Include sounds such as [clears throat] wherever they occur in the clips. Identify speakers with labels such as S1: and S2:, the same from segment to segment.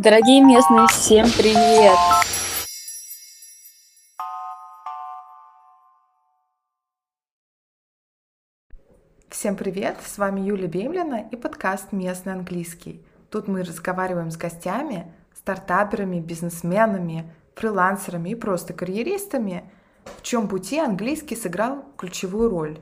S1: Дорогие местные, всем привет!
S2: Всем привет! С вами Юлия Бемлина и подкаст «Местный английский». Тут мы разговариваем с гостями, стартаперами, бизнесменами, фрилансерами и просто карьеристами, в чем пути английский сыграл ключевую роль.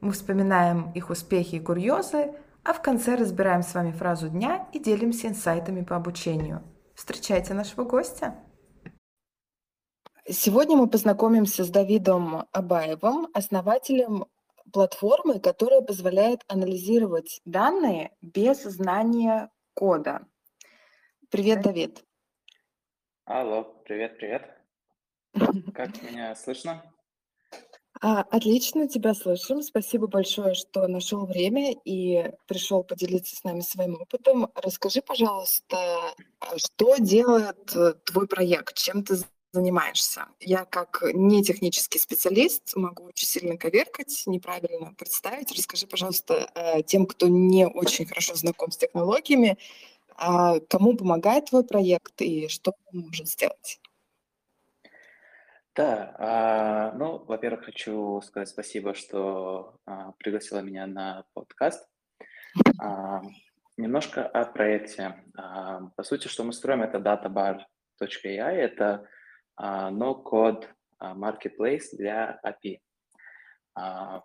S2: Мы вспоминаем их успехи и курьезы, а в конце разбираем с вами фразу дня и делимся инсайтами по обучению. Встречайте нашего гостя. Сегодня мы познакомимся с Давидом Абаевым, основателем платформы, которая позволяет анализировать данные без знания кода. Привет, Давид.
S3: Алло, привет, привет. [laughs] Как меня слышно?
S2: А, отлично, тебя слышим. Спасибо большое, что нашел время и пришел поделиться с нами своим опытом. Расскажи, пожалуйста, а что делает э, твой проект, чем ты занимаешься? Я как не технический специалист могу очень сильно коверкать, неправильно представить. Расскажи, пожалуйста, э, тем, кто не очень хорошо знаком с технологиями, а кому помогает твой проект и что он может сделать?
S3: Да, а, ну, во-первых, хочу сказать спасибо, что а, пригласила меня на подкаст. А, немножко о проекте. А, по сути, что мы строим, это databar.ai, это а, no-code а, marketplace для API. А,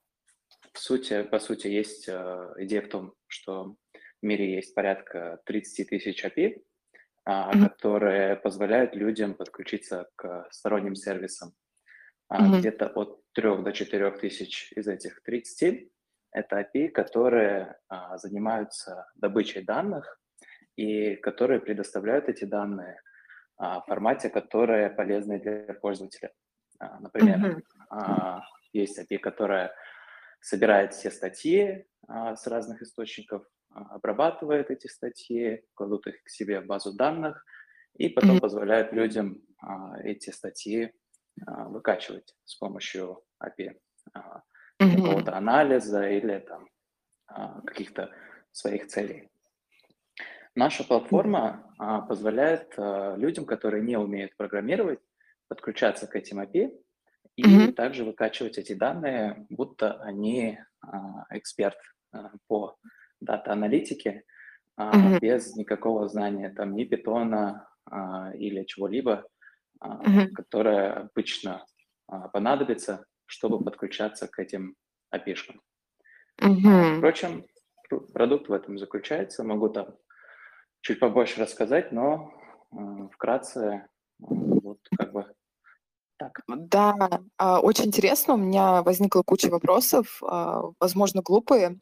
S3: в сути, по сути, есть а, идея в том, что в мире есть порядка 30 тысяч API, mm-hmm. которые позволяют людям подключиться к сторонним сервисам. Mm-hmm. Где-то от 3 до 4 тысяч из этих 30 это API, которые а, занимаются добычей данных и которые предоставляют эти данные а, в формате, которые полезны для пользователя. А, например, mm-hmm. а, есть API, которая собирает все статьи а, с разных источников, а, обрабатывает эти статьи, кладут их к себе в базу данных и потом mm-hmm. позволяют людям а, эти статьи а, выкачивать с помощью API а, mm-hmm. какого-то анализа или там а, каких-то своих целей. Наша платформа а, позволяет а, людям, которые не умеют программировать, подключаться к этим API и mm-hmm. также выкачивать эти данные, будто они а, эксперт а, по дата-аналитики mm-hmm. без никакого знания там ни питона а, или чего-либо, mm-hmm. которое обычно понадобится, чтобы подключаться к этим API-шкам. Mm-hmm. Впрочем, продукт в этом заключается. Могу там чуть побольше рассказать, но вкратце вот как бы
S2: так. Да, очень интересно. У меня возникла куча вопросов, возможно, глупые.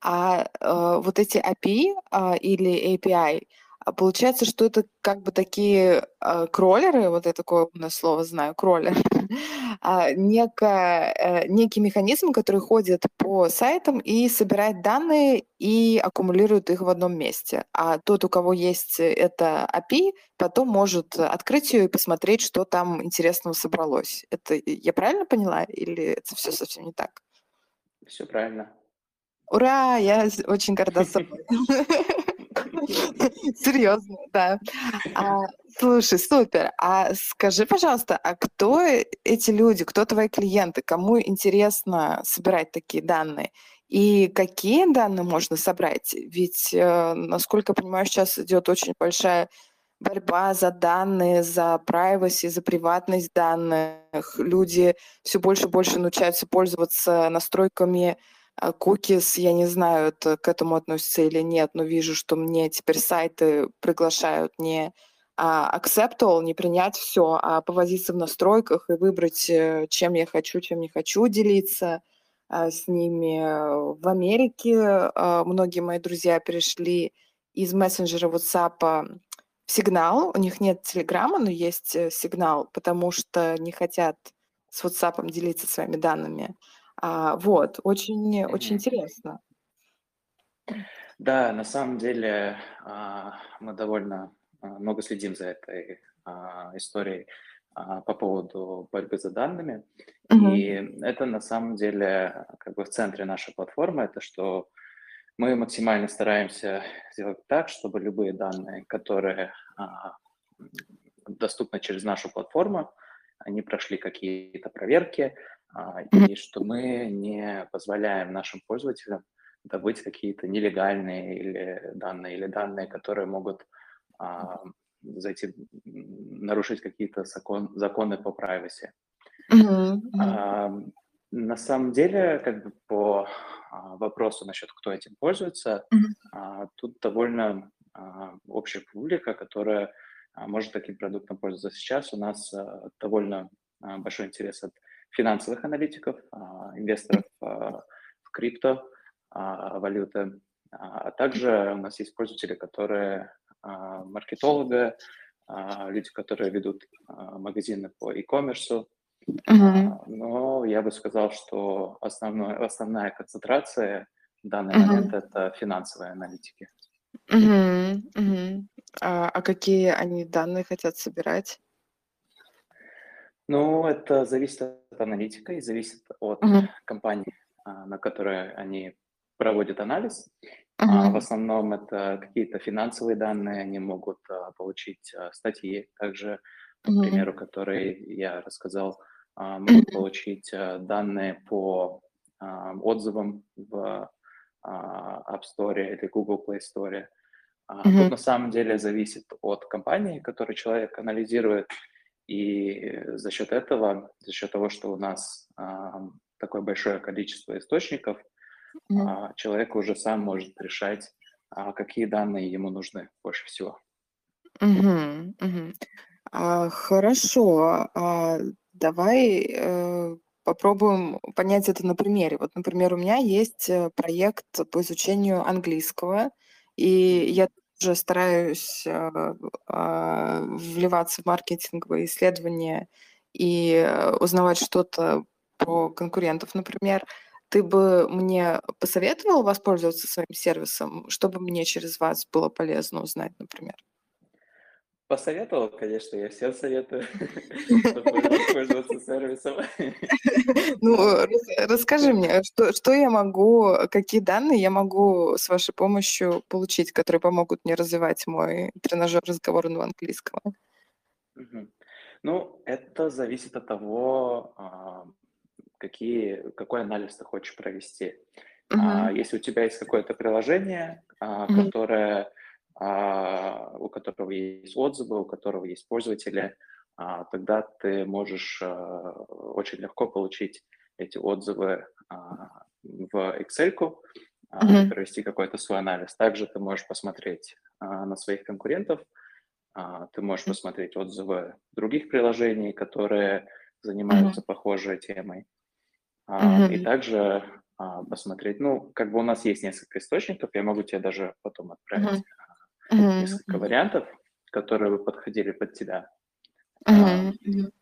S2: А э, вот эти API а, или API, а, получается, что это как бы такие э, кроллеры, вот я такое умное слово знаю, кроллер, [laughs] а, некая, э, некий механизм, который ходит по сайтам и собирает данные и аккумулирует их в одном месте. А тот, у кого есть это API, потом может открыть ее и посмотреть, что там интересного собралось. Это я правильно поняла или это все совсем не так?
S3: Все правильно.
S2: Ура! Я очень горда собой. Серьезно, да. А, слушай, супер. А скажи, пожалуйста, а кто эти люди, кто твои клиенты, кому интересно собирать такие данные? И какие данные можно собрать? Ведь, э, насколько я понимаю, сейчас идет очень большая борьба за данные, за privacy, за приватность данных. Люди все больше и больше научаются пользоваться настройками Кукис, я не знаю, это к этому относится или нет, но вижу, что мне теперь сайты приглашают не а, accept all, не принять все, а повозиться в настройках и выбрать, э, чем я хочу, чем не хочу делиться а, с ними. В Америке а, многие мои друзья перешли из мессенджера WhatsApp в сигнал. У них нет телеграмма, но есть э, сигнал, потому что не хотят с WhatsApp делиться своими данными. А, вот, очень, очень интересно.
S3: Да, на самом деле а, мы довольно а, много следим за этой а, историей по поводу борьбы за данными.
S2: Мгм.
S3: И это на самом деле как бы в центре нашей платформы, это что мы максимально стараемся сделать так, чтобы любые данные, которые доступны через нашу платформу, они прошли какие-то проверки, а, и что мы не позволяем нашим пользователям добыть какие-то нелегальные или данные, или данные, которые могут а, зайти, нарушить какие-то закон, законы по privacy. Mm-hmm. А, на самом деле, как бы по а, вопросу насчет, кто этим пользуется, mm-hmm. а, тут довольно а, общая публика, которая может таким продуктом пользоваться. Сейчас у нас а, довольно а, большой интерес от финансовых аналитиков, а, инвесторов а, в крипто, а, валюты, а также у нас есть пользователи, которые а, маркетологи, а, люди, которые ведут а, магазины по e-commerce. Uh-huh. Но я бы сказал, что основной, основная концентрация в данный uh-huh. момент это финансовые аналитики.
S2: Uh-huh. Uh-huh. А, а какие они данные хотят собирать?
S3: Ну, это зависит от аналитика и зависит от uh-huh. компании, на которой они проводят анализ. Uh-huh. В основном это какие-то финансовые данные, они могут а, получить а, статьи, также, к uh-huh. примеру, которые я рассказал, а, могут получить данные по отзывам в App Store или Google Play Store. Uh-huh. Тут на самом деле зависит от компании, которую человек анализирует, и за счет этого, за счет того, что у нас такое большое количество источников, mm-hmm. человек уже сам может решать, а, какие данные ему нужны больше всего.
S2: Угу, угу. А, хорошо, а, давай э, попробуем понять это на примере. Вот, например, у меня есть э, проект по изучению английского, и я тоже стараюсь э, э, вливаться в маркетинговые исследования и э, узнавать что-то про конкурентов, например. Ты бы мне посоветовал воспользоваться своим сервисом, чтобы мне через вас было полезно узнать, например?
S3: Посоветовал, конечно, я всем советую [laughs] [laughs] пользоваться сервисом. [laughs]
S2: Ну, расскажи мне, что, что я могу, какие данные я могу с вашей помощью получить, которые помогут мне развивать мой тренажер разговорного английского?
S3: Ну, это зависит от того, а, какие, какой анализ ты хочешь провести. Uh-huh. А, если у тебя есть какое-то приложение, а, которое, а, у которого есть отзывы, у которого есть пользователи, а, тогда ты можешь а, очень легко получить эти отзывы а, в Excel, а, провести какой-то свой анализ. Также ты можешь посмотреть а, на своих конкурентов, а, ты можешь посмотреть отзывы других приложений, которые занимаются похожей темой. И также а, посмотреть, ну, как бы у нас есть несколько источников, я могу тебе даже потом отправить uh-huh. несколько вариантов, которые бы подходили под тебя. Uh-huh.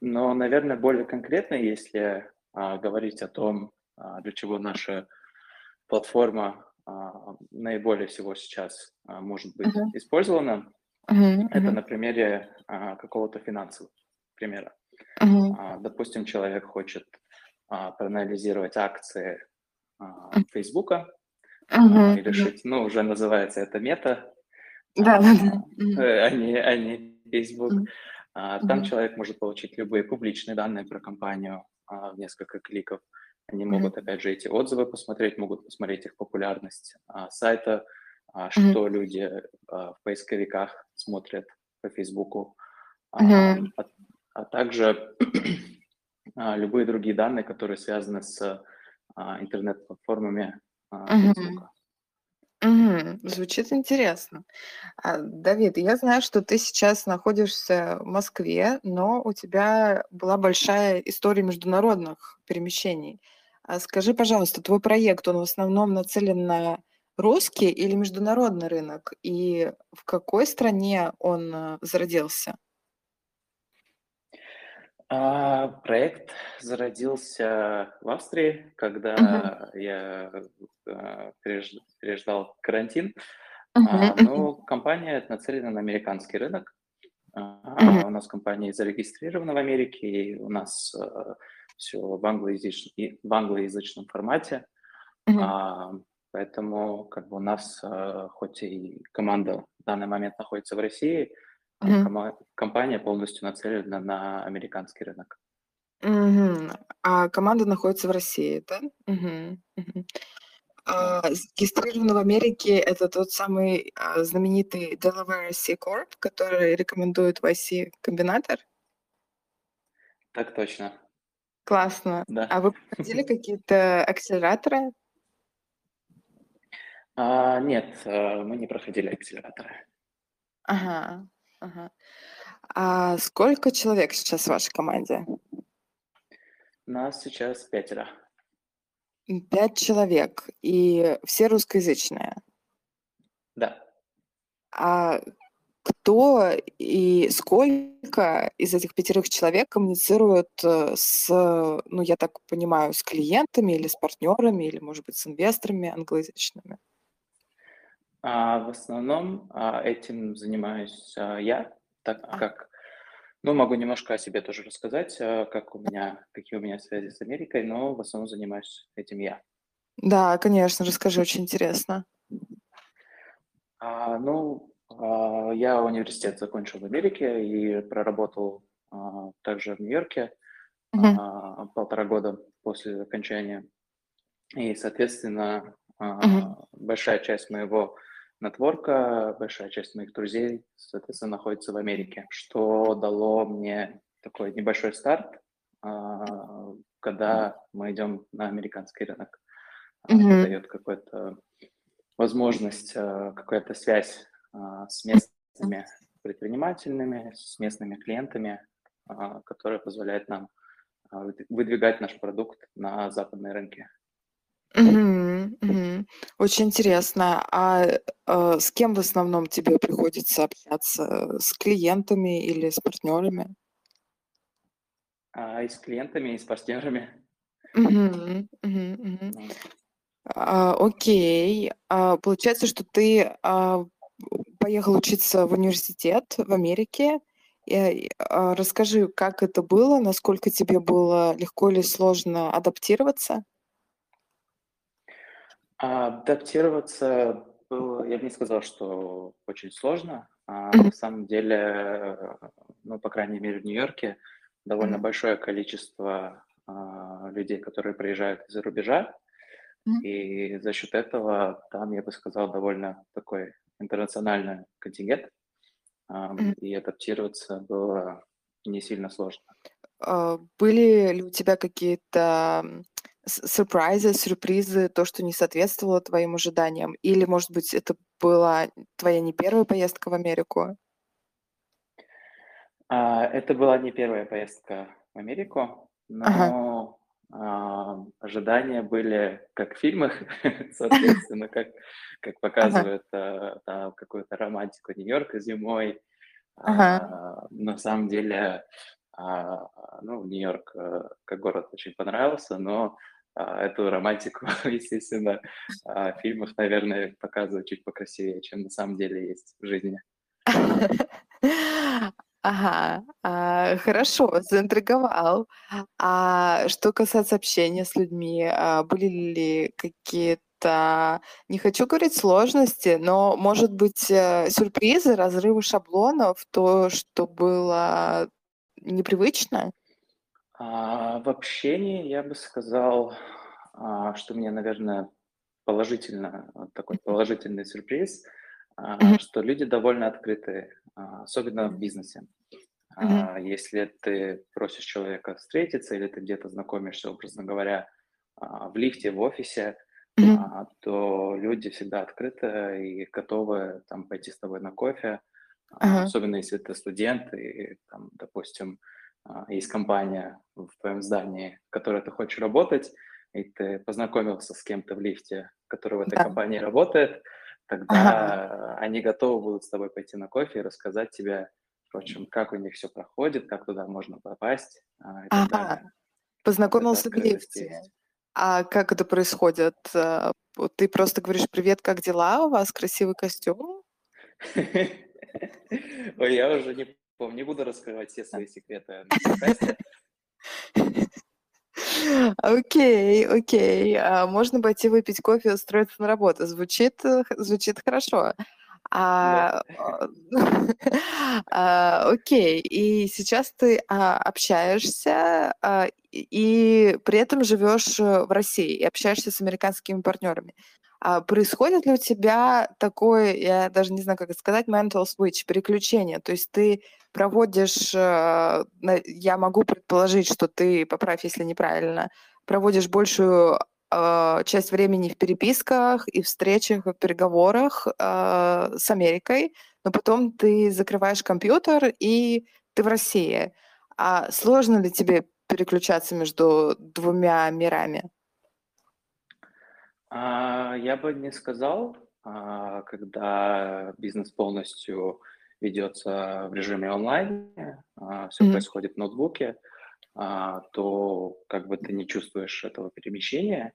S3: Но, наверное, более конкретно, если а, говорить о том, а, для чего наша платформа а, наиболее всего сейчас а, может быть uh-huh. использована, uh-huh. это на примере а, какого-то финансового примера. Uh-huh. А, допустим, человек хочет а, проанализировать акции а, Фейсбука uh-huh. и решить, ну, уже называется это мета, да, да, да. А не, а не Facebook. Uh-huh. Там человек может получить любые публичные данные про компанию в несколько кликов. Они могут, опять же, эти отзывы посмотреть, могут посмотреть их популярность сайта, что uh-huh. люди в поисковиках смотрят по Фейсбуку, uh-huh. а, а также а, любые другие данные, которые связаны с а, интернет-платформами Facebook.
S2: Угу. Звучит интересно. А, Давид, я знаю, что ты сейчас находишься в Москве, но у тебя была большая история международных перемещений. А скажи, пожалуйста, твой проект, он в основном нацелен на русский или международный рынок? И в какой стране он э, зародился?
S3: А, проект зародился в Австрии, когда uh-huh. я а, переждал карантин. Uh-huh. А, но компания нацелена на американский рынок. Uh-huh. У нас компания зарегистрирована в Америке, и у нас а, все в англоязычном, в англоязычном формате. Uh-huh. А, поэтому как бы у нас, э, хоть и команда в данный момент находится в России, а Кома- компания полностью нацелена на американский рынок.
S2: Мгм. А команда находится в России, да? Мгм.
S3: Да.
S2: А, зарегистрирован в Америке это тот самый а, знаменитый Delaware C Corp, который рекомендует в IC комбинатор?
S3: Так точно,
S2: Классно.
S3: да.
S2: А вы проходили [laughs] какие-то акселераторы?
S3: А, нет, э, мы не проходили акселераторы.
S2: Ага, ага. А сколько человек сейчас в вашей команде?
S3: Нас сейчас пятеро.
S2: Пять человек, и все русскоязычные.
S3: Да.
S2: А кто и сколько из этих пятерых человек коммуницирует э, с, ну, я так понимаю, с клиентами или с партнерами, или, может быть, с инвесторами англоязычными?
S3: А в основном а, этим занимаюсь а, я, так
S2: А.
S3: как, ну, могу немножко о себе тоже рассказать, как у меня, какие у меня связи с Америкой, но в основном занимаюсь этим я.
S2: Да, конечно, расскажи, очень интересно.
S3: А, ну, а, я университет закончил в Америке и проработал а, также в Нью-Йорке
S2: Мгм.
S3: а, полтора года после окончания. И, соответственно, а, большая часть моего нетворка, большая часть моих друзей, соответственно, находится в Америке, что дало мне такой небольшой старт, а, когда мы идем на американский рынок.
S2: Мгм.
S3: дает какую-то возможность, а, какая-то связь с местными предпринимателями, с местными клиентами, которая позволяет нам выд- выдвигать наш продукт на западные рынки.
S2: Мгм, мгм. Очень интересно. А э, с кем в основном тебе приходится общаться? С клиентами или с партнерами?
S3: А, и с клиентами, и с партнерами.
S2: Мгм, мгм, мгм.
S3: Ну,
S2: А, окей. А, получается, что ты а, поехал учиться в университет в Америке. И, а, расскажи, как это было, насколько тебе было легко или сложно адаптироваться?
S3: А Адаптироваться было, я бы не сказал, что очень сложно. А, На самом деле, ну, по крайней мере, в Нью-Йорке довольно большое количество а, людей, которые приезжают из-за рубежа, и за счет этого там, я бы сказал, довольно такой интернациональный контингент,
S2: мгм.
S3: и адаптироваться было не сильно сложно.
S2: А, Были ли у тебя какие-то сюрпризы, сюрпризы, то, что не соответствовало твоим ожиданиям? Или, может быть, это была твоя не первая поездка в Америку?
S3: А, Это была не первая поездка в Америку,
S2: Ага,
S3: но а, ожидания были как в фильмах, [laughs] соответственно, как, как
S2: ага,
S3: показывают а, там какую-то романтику Нью-Йорка зимой.
S2: ага.
S3: А, На самом деле, а, ну, Нью-Йорк э, как город очень понравился, но а, эту романтику, [laughs] естественно, а, в фильмах, наверное, показывают чуть покрасивее, чем на самом деле есть в жизни. [laughs]
S2: Ага, а, хорошо, заинтриговал. А что касается общения с людьми, а, были ли какие-то, не хочу говорить сложности, но, может быть, э, сюрпризы, разрывы шаблонов, то, что было непривычно?
S3: А, в общении я бы сказал, а, что мне, наверное, положительно, вот такой положительный сюрприз, а, что люди довольно открыты, а, особенно в бизнесе. А, Если ты просишь человека встретиться или ты где-то знакомишься, образно говоря, а, в лифте, в офисе, а, то люди всегда открыты и готовы там пойти с тобой на кофе,
S2: Ага,
S3: особенно если ты студент и, там, допустим, есть компания в твоем здании, в которой ты хочешь работать, и ты познакомился с кем-то в лифте, который в этой
S2: да.
S3: компании работает,
S2: Ага,
S3: тогда они готовы будут с тобой пойти на кофе и рассказать тебе, впрочем, как у них все проходит, как туда можно попасть а,
S2: ага.
S3: далее.
S2: Познакомился в лифте.
S3: есть.
S2: А как это происходит? А, Ты просто говоришь, привет, как дела? У вас красивый костюм? [laughs]
S3: Я уже не не буду раскрывать все свои секреты. [laughs]
S2: Окей, окей. А можно пойти выпить кофе и устроиться на работу. Звучит, звучит хорошо. А, [laughs] а, окей, и сейчас ты а, общаешься а, и при этом живешь э, в России и общаешься с американскими партнерами. А происходит ли у тебя такое, я даже не знаю, как это сказать, mental switch, переключение? То есть ты проводишь, э, я могу предположить, что ты, поправь, если неправильно, проводишь большую э, часть времени в переписках и встречах, и переговорах э, с Америкой, но потом ты закрываешь компьютер и ты в России. А сложно ли тебе переключаться между двумя мирами?
S3: А, я бы не сказал, а, когда бизнес полностью ведется в режиме онлайн, а, все
S2: Мгм.
S3: происходит в ноутбуке, то как бы ты не чувствуешь этого перемещения.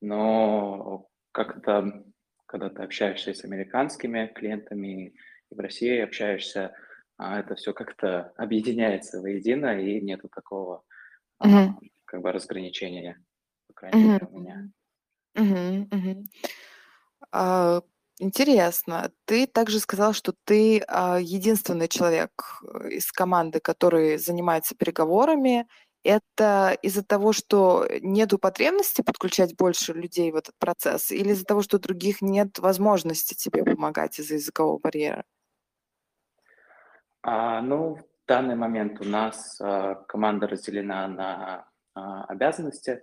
S3: Но как-то, когда ты общаешься с американскими клиентами и в России общаешься, это все как-то объединяется воедино, и нету такого
S2: Мгм.
S3: как бы разграничения, крайней мере, у меня.
S2: Мгм. Мгм. А, интересно. Ты также сказал, что ты а, единственный человек э, из команды, который занимается переговорами. Это из-за того, что нету потребности подключать больше людей в этот процесс, или из-за того, что у других нет возможности тебе помогать из-за языкового барьера?
S3: А, ну, в данный момент у нас а, команда разделена на а, обязанности.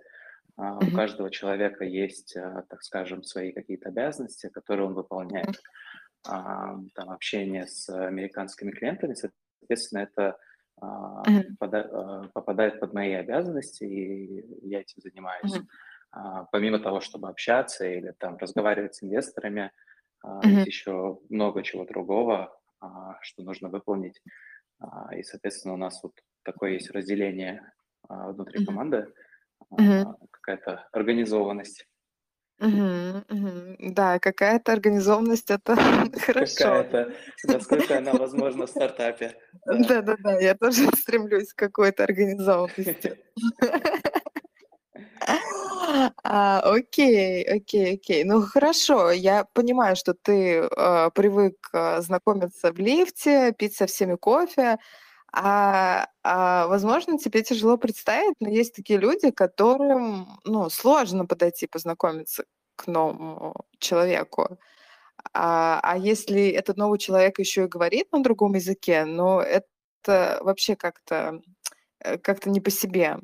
S3: А, у каждого человека есть, а, так скажем, свои какие-то обязанности, которые он выполняет. А, там общение с американскими клиентами, соответственно, это попадает под мои обязанности, и я этим занимаюсь. Помимо того, чтобы общаться или там разговаривать с инвесторами, есть еще много чего другого, что нужно выполнить. И, соответственно, у нас вот такое есть разделение внутри команды,
S2: Мгм.
S3: а, какая-то организованность.
S2: Мгм. Мгм. Да, какая-то организованность- это [laughs] хорошо.
S3: Какая-то, насколько она возможна в стартапе. Да.
S2: Да-да-да, я тоже [laughs] стремлюсь к какой-то организованности. [laughs] А, окей, окей, окей. Ну хорошо, я понимаю, что ты э, привык э, знакомиться в лифте, пить со всеми кофе. А, а, возможно, тебе тяжело представить, но есть такие люди, которым ну, сложно подойти познакомиться к новому человеку. А, а если этот новый человек еще и говорит на другом языке, ну это вообще как-то э, как-то не по себе.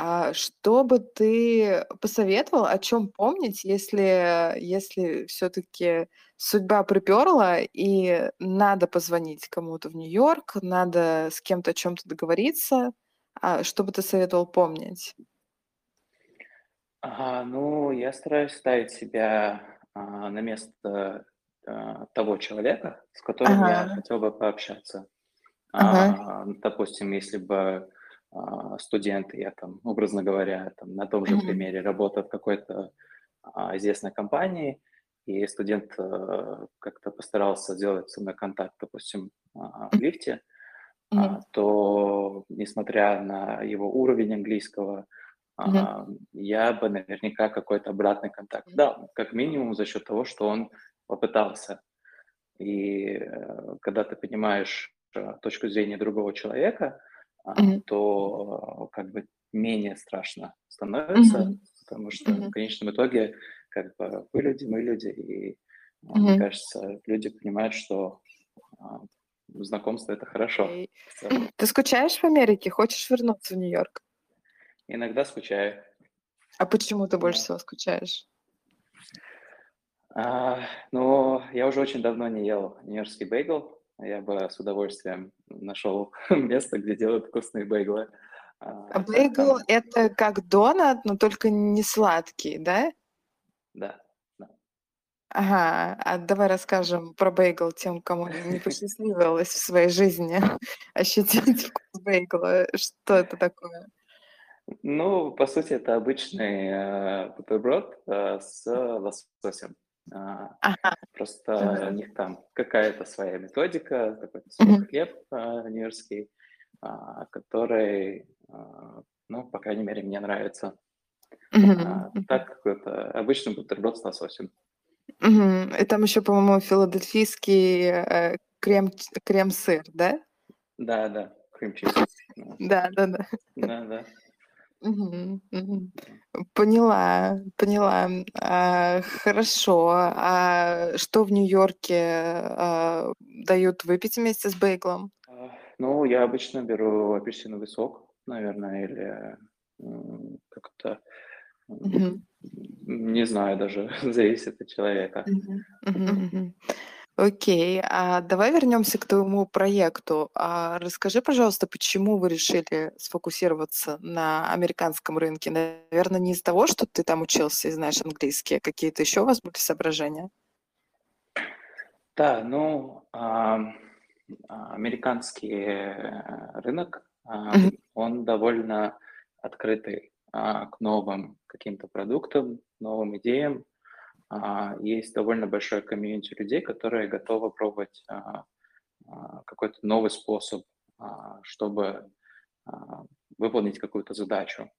S2: А что бы ты посоветовал, о чем помнить, если, если все-таки судьба приперла и надо позвонить кому-то в Нью-Йорк, надо с кем-то о чем-то договориться, а что бы ты советовал помнить?
S3: Ага, ну, я стараюсь ставить себя а, на место а, того человека, с которым я
S2: Ага,
S3: хотел бы пообщаться.
S2: ага,
S3: А, допустим, если бы а, студент, я там, образно говоря, там, на том же примере работаю в какой-то а, известной компании, и студент а, как-то постарался сделать со мной контакт, допустим, а, в лифте, а, то, несмотря на его уровень английского, а, я бы наверняка какой-то обратный контакт дал, как минимум за счет того, что он попытался. И э, когда ты понимаешь э, точку зрения другого человека,
S2: мгм,
S3: то э, как бы менее страшно становится,
S2: мгм,
S3: потому что в
S2: мгм,
S3: конечном итоге как бы вы люди, мы люди, и а, мне кажется, люди понимают, что а, знакомство это хорошо в.
S2: Ты скучаешь в Америке? Хочешь вернуться в Нью-Йорк?
S3: Иногда скучаю.
S2: А почему ты больше всего скучаешь?
S3: А, но я уже очень давно не ел нью-йоркский бейгл. Я бы с удовольствием нашел [laughs] место, где делают вкусные бейглы. А,
S2: А бейгл- это как донат, но только не сладкий, да?
S3: да, да.
S2: Ага, а давай расскажем про бейгл тем, кому не посчастливилось в своей жизни [laughs] ощутить вкус бейгла. Что это такое?
S3: Ну, по сути, это обычный э, бутерброд э, с лососем. А,
S2: Ага,
S3: просто
S2: ага.
S3: у них там какая-то своя методика, такой
S2: Мгм.
S3: свой хлеб э, нью-йоркский, а, который, а, ну, по крайней мере, мне нравится. А, так, это обычный бутерброд с лососем.
S2: Мгм. И там еще, по-моему, филадельфийский э, крем, крем-сыр, да?
S3: Да, да, крем-чиз.
S2: Да, да, да.
S3: Да, да.
S2: Мгм, мгм. Поняла, поняла. А, хорошо. А что в Нью-Йорке а, дают выпить вместе с бейглом?
S3: А, Ну, я обычно беру апельсиновый сок, наверное, или м, как-то, м,
S2: Мгм,
S3: не знаю даже, [laughs] зависит от человека.
S2: мгм, мгм, мгм. Окей, а давай вернемся к твоему проекту. А расскажи, пожалуйста, почему вы решили сфокусироваться на американском рынке? Наверное, не из-за того, что ты там учился и знаешь английский, а какие-то еще у вас были соображения?
S3: Да, ну, а, американский э, рынок,
S2: Мгм,
S3: он довольно открытый а, к новым каким-то продуктам, новым идеям. А, Есть довольно большое комьюнити людей, которые готовы пробовать а, а, какой-то новый способ, чтобы выполнить какую-то задачу.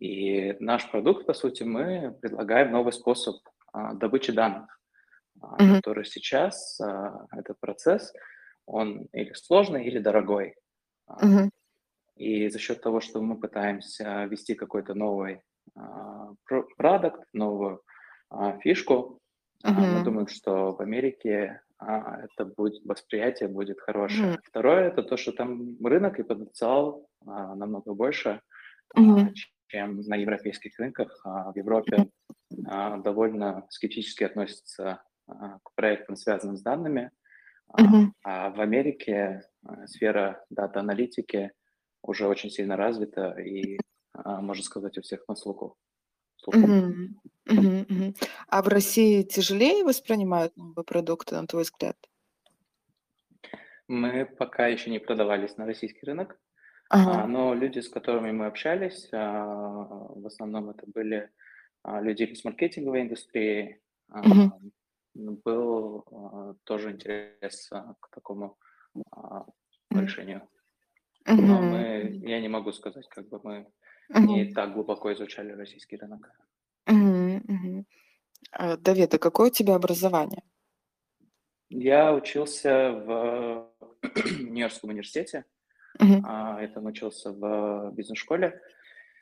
S3: И наш продукт, по сути, мы предлагаем новый способ добычи данных,
S2: мгм,
S3: который сейчас, этот процесс, он или сложный, или дорогой.
S2: Мгм,
S3: И за счет того, что мы пытаемся ввести какой-то новый про- продукт, новую фишку, а, мы думаем, что в Америке а, это будет восприятие будет хорошее.
S2: мгм,
S3: Второе это то, что там рынок и потенциал а, намного больше, а,
S2: мгм,
S3: ч- чем на европейских рынках. А В Европе а, довольно скептически относятся а, к проектам, связанным с данными, а,
S2: мгм.
S3: а в Америке а, сфера дата-аналитики уже очень сильно развита и, а, можно сказать, у всех на слуху.
S2: А в России тяжелее воспринимают новые продукты, на твой взгляд?
S3: Мы пока еще не продавались на российский рынок,
S2: Ага.
S3: а, но люди, с которыми мы общались, а, в основном это были а, люди из маркетинговой индустрии. А, Был тоже интерес к такому решению. Но мы, я не могу сказать, как бы мы. Не так глубоко изучали российский рынок.
S2: А, Давид, а какое у тебя образование?
S3: Я учился в [clears throat] Нью-Йоркском университете, а, это учился в бизнес-школе,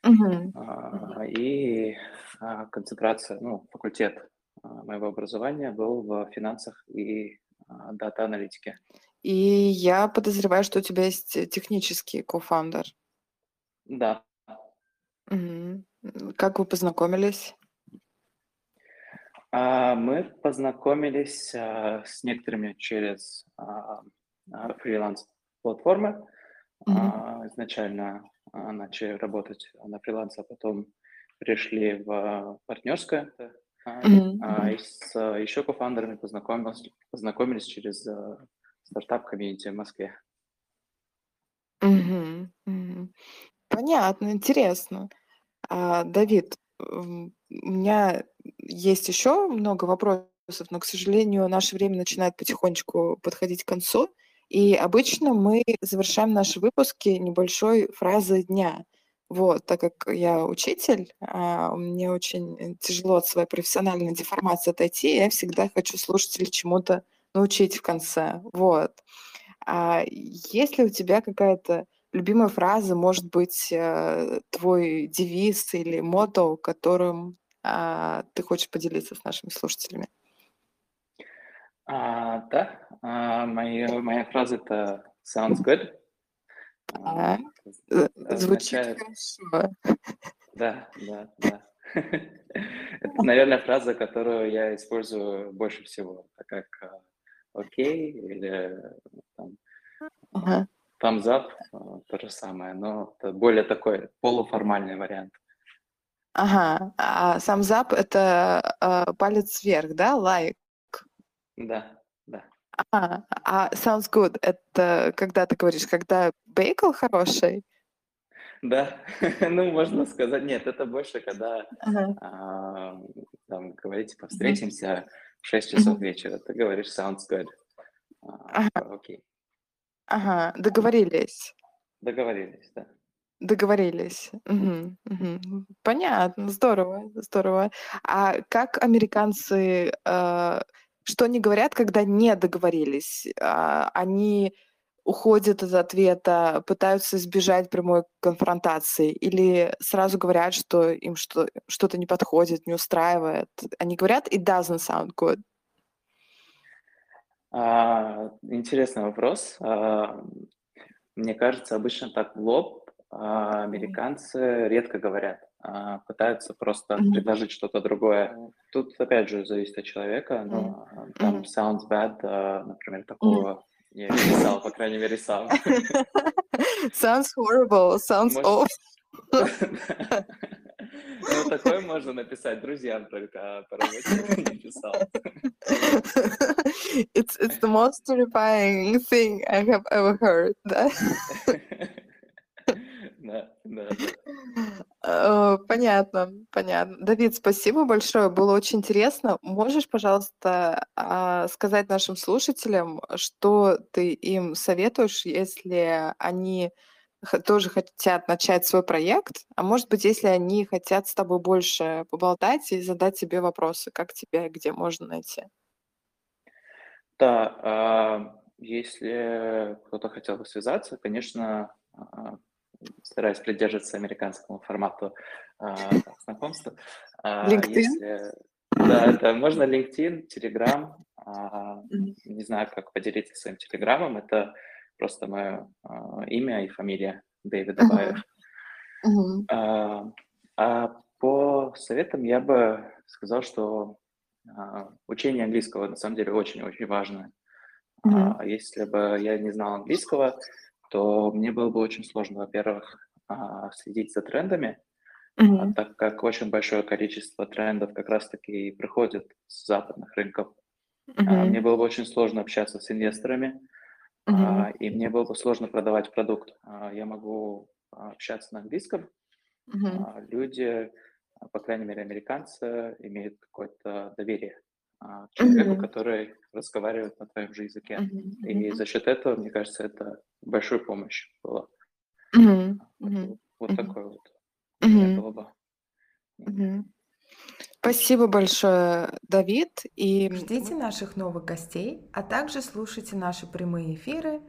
S3: а, и а, концентрация, ну, факультет моего образования был в финансах и дата-аналитике.
S2: И я подозреваю, что у тебя есть э, технический кофаундер.
S3: Да,
S2: Мгм. М, Как вы познакомились?
S3: А, мы познакомились а, с некоторыми через а, а, фриланс-платформы.
S2: Мгм.
S3: А, изначально а, начали работать на фрилансе, а потом пришли в партнерское. А,
S2: Мгм.
S3: а,
S2: Мгм.
S3: и с еще co-founder ами познакомились, познакомились через а, стартап-комьюнити в Москве.
S2: Мгм. Мгм. Понятно, интересно. А, Давид, у меня есть еще много вопросов, но, к сожалению, наше время начинает потихонечку подходить к концу. И обычно мы завершаем наши выпуски небольшой фразой дня. Вот, так как я учитель, а, мне очень тяжело от своей профессиональной деформации отойти, я всегда хочу слушателей чему-то научить в конце. Вот. А есть ли у тебя какая-то любимая фраза, может быть, э, твой девиз или мото, которым а, ты хочешь поделиться с нашими слушателями?
S3: А, да, а, моя, моя фраза это sounds good. А,
S2: А, э, звучит
S3: означает
S2: хорошо.
S3: Да, да, да. [laughs] Это, [laughs] наверное, фраза, которую я использую больше всего, так как а, окей или там,
S2: Ага.
S3: Thumbs up, а, то же самое, но это более такой полуформальный вариант.
S2: Ага. А thumbs up- это а, палец вверх, да, лайк?
S3: Да, да.
S2: А, а sounds good- это когда ты говоришь, когда бейгл хороший?
S3: Да, [laughs] ну, можно сказать, нет, это больше, когда
S2: Ага.
S3: а, там говорите, встретимся в 6 часов вечера, ты говоришь sounds good. А,
S2: Ага.
S3: типа, окей,
S2: Ага, договорились.
S3: договорились, да.
S2: Договорились. Мгм, мгм. Понятно, здорово, здорово. А как американцы, э, что они говорят, когда не договорились? А, они уходят от ответа, пытаются избежать прямой конфронтации или сразу говорят, что им что, что-то не подходит, не устраивает? Они говорят «it doesn't sound good».
S3: А, интересный вопрос. А, мне кажется, обычно так в лоб а, американцы редко говорят, а, пытаются просто
S2: Мгм.
S3: предложить что-то другое. Тут, опять же, зависит от человека, но а, там sounds bad, а, например, такого я не писал, по крайней мере, сам. [laughs]
S2: Sounds horrible, sounds
S3: Может,
S2: awful. [laughs]
S3: ну, такое можно написать друзьям только, а по работе не писал.
S2: It's it's the most terrifying thing I have ever heard, да?
S3: Да, [laughs] да, да.
S2: Э, Понятно, понятно. Давид, спасибо большое, было очень интересно. Можешь, пожалуйста, а, сказать нашим слушателям, что ты им советуешь, если они тоже хотят начать свой проект, а может быть, если они хотят с тобой больше поболтать и задать тебе вопросы, как тебя и где можно найти?
S3: Да, а, если кто-то хотел бы связаться, конечно, а, стараюсь придерживаться американскому формату а, знакомства.
S2: LinkedIn?
S3: Если да, да, можно LinkedIn, Telegram. Не знаю, как поделиться своим телеграммом. Это просто мое а, имя и фамилия Дэвид. Абаев. А, а по советам я бы сказал, что а, учение английского на самом деле очень-очень важно. А если бы я не знал английского, то мне было бы очень сложно, во-первых, следить за трендами,
S2: Мгм.
S3: так как очень большое количество трендов как раз-таки приходит с западных рынков. А, Мне было бы очень сложно общаться с инвесторами, А, и мне было бы сложно продавать продукт. А, Я могу а, общаться на английском, а, люди, по крайней мере, американцы, имеют какое-то доверие к человеку,
S2: Мгм.
S3: который разговаривает на твоем же языке.
S2: Мгм.
S3: И за счет этого, мне кажется, это большой помощь была. Вот,
S2: Мгм.
S3: вот- вот такое вот
S2: Мгм.
S3: было бы. мнение.
S2: Спасибо большое, Давид. И
S4: Ждите наших новых гостей, а также слушайте наши прямые эфиры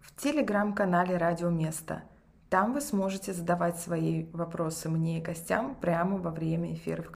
S4: в телеграм-канале Радио Место. Там вы сможете задавать свои вопросы мне и гостям прямо во время эфиров.